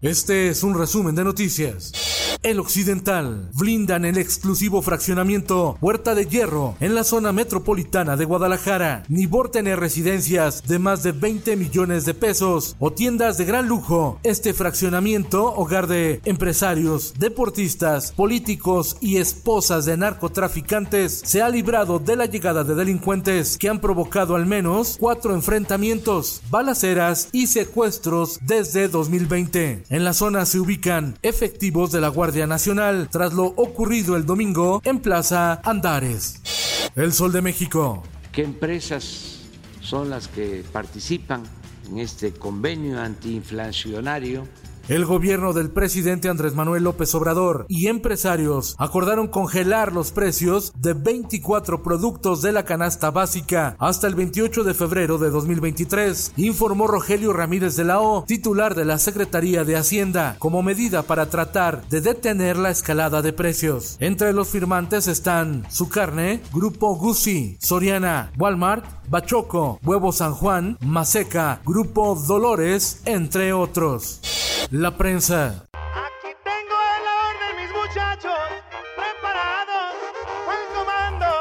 Este es un resumen de noticias. El Occidental blindan el exclusivo fraccionamiento Puerta de Hierro en la zona metropolitana de Guadalajara. Nibor tener residencias de más de 20 millones de pesos o tiendas de gran lujo. Este fraccionamiento, hogar de empresarios, deportistas, políticos y esposas de narcotraficantes, se ha librado de la llegada de delincuentes que han provocado al menos cuatro enfrentamientos, balaceras y secuestros desde 2020. En la zona se ubican efectivos de la Guardia Nacional tras lo ocurrido el domingo en Plaza Andares. El Sol de México. ¿Qué empresas son las que participan en este convenio antiinflacionario? El gobierno del presidente Andrés Manuel López Obrador y empresarios acordaron congelar los precios de 24 productos de la canasta básica hasta el 28 de febrero de 2023, informó Rogelio Ramírez de la O, titular de la Secretaría de Hacienda, como medida para tratar de detener la escalada de precios. Entre los firmantes están su carne, Grupo Guzzi, Soriana, Walmart, Bachoco, Huevo San Juan, Maseca, Grupo Dolores, entre otros. La prensa. Aquí tengo el orden, mis muchachos,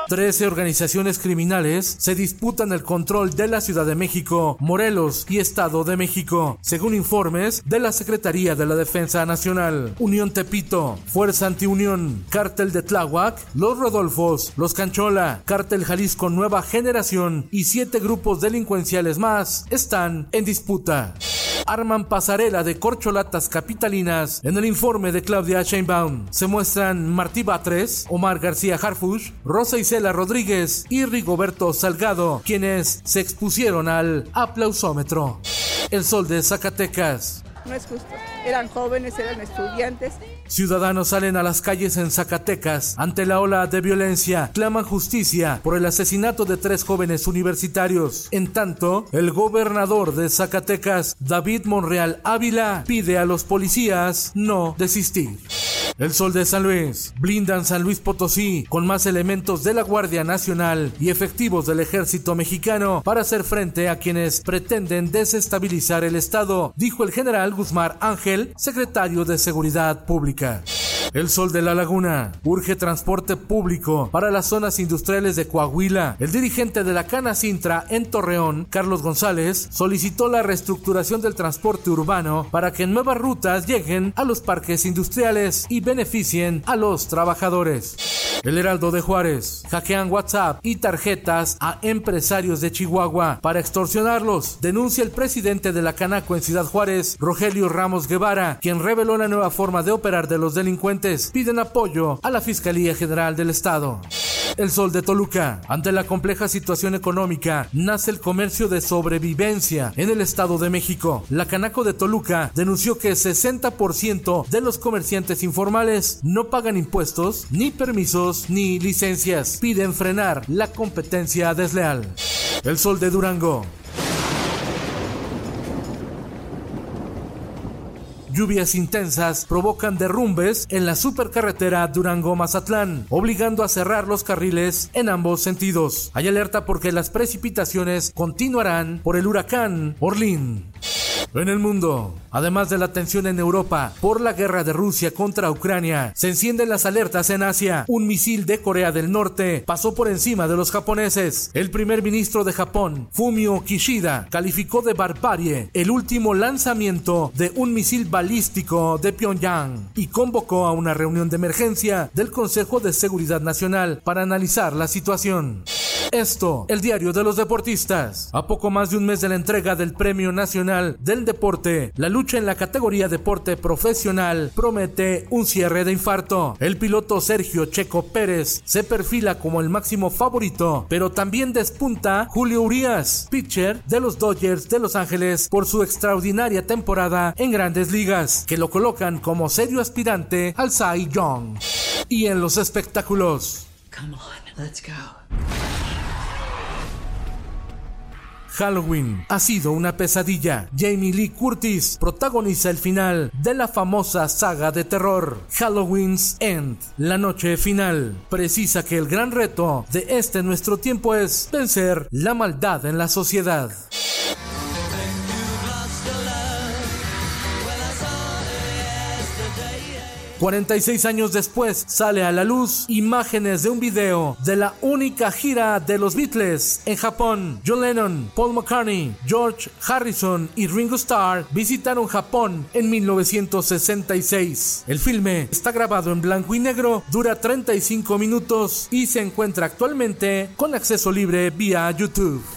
13 organizaciones criminales se disputan el control de la Ciudad de México, Morelos y Estado de México, según informes de la Secretaría de la Defensa Nacional. Unión Tepito, Fuerza Antiunión, Cártel de Tláhuac, Los Rodolfos, Los Canchola, Cártel Jalisco Nueva Generación y siete grupos delincuenciales más están en disputa arman pasarela de corcholatas capitalinas. En el informe de Claudia Sheinbaum se muestran Martí Batres, Omar García Harfush, Rosa Isela Rodríguez y Rigoberto Salgado, quienes se expusieron al aplausómetro. El sol de Zacatecas. No es justo. Eran jóvenes, eran estudiantes. Ciudadanos salen a las calles en Zacatecas ante la ola de violencia, claman justicia por el asesinato de tres jóvenes universitarios. En tanto, el gobernador de Zacatecas, David Monreal Ávila, pide a los policías no desistir. El Sol de San Luis. Blindan San Luis Potosí con más elementos de la Guardia Nacional y efectivos del ejército mexicano para hacer frente a quienes pretenden desestabilizar el Estado, dijo el general Guzmán Ángel, secretario de Seguridad Pública. El Sol de la Laguna urge transporte público para las zonas industriales de Coahuila. El dirigente de la Cana Sintra en Torreón, Carlos González, solicitó la reestructuración del transporte urbano para que nuevas rutas lleguen a los parques industriales y beneficien a los trabajadores. El Heraldo de Juárez hackean WhatsApp y tarjetas a empresarios de Chihuahua para extorsionarlos. Denuncia el presidente de la Canaco en Ciudad Juárez, Rogelio Ramos Guevara, quien reveló la nueva forma de operar de los delincuentes. Piden apoyo a la Fiscalía General del Estado. El Sol de Toluca. Ante la compleja situación económica, nace el comercio de sobrevivencia en el Estado de México. La Canaco de Toluca denunció que 60% de los comerciantes informales no pagan impuestos, ni permisos, ni licencias. Piden frenar la competencia desleal. El Sol de Durango. Lluvias intensas provocan derrumbes en la supercarretera Durango-Mazatlán, obligando a cerrar los carriles en ambos sentidos. Hay alerta porque las precipitaciones continuarán por el huracán Orlín. En el mundo, además de la tensión en Europa por la guerra de Rusia contra Ucrania, se encienden las alertas en Asia. Un misil de Corea del Norte pasó por encima de los japoneses. El primer ministro de Japón, Fumio Kishida, calificó de barbarie el último lanzamiento de un misil balístico de Pyongyang y convocó a una reunión de emergencia del Consejo de Seguridad Nacional para analizar la situación. Esto, el diario de los deportistas. A poco más de un mes de la entrega del Premio Nacional del Deporte, la lucha en la categoría deporte profesional promete un cierre de infarto. El piloto Sergio Checo Pérez se perfila como el máximo favorito, pero también despunta Julio Urias, pitcher de los Dodgers de Los Ángeles por su extraordinaria temporada en grandes ligas, que lo colocan como serio aspirante al Cy Young. Y en los espectáculos. Come on, let's go. Halloween ha sido una pesadilla. Jamie Lee Curtis protagoniza el final de la famosa saga de terror Halloween's End. La noche final precisa que el gran reto de este nuestro tiempo es vencer la maldad en la sociedad. 46 años después sale a la luz imágenes de un video de la única gira de los Beatles en Japón. John Lennon, Paul McCartney, George Harrison y Ringo Starr visitaron Japón en 1966. El filme está grabado en blanco y negro, dura 35 minutos y se encuentra actualmente con acceso libre vía YouTube.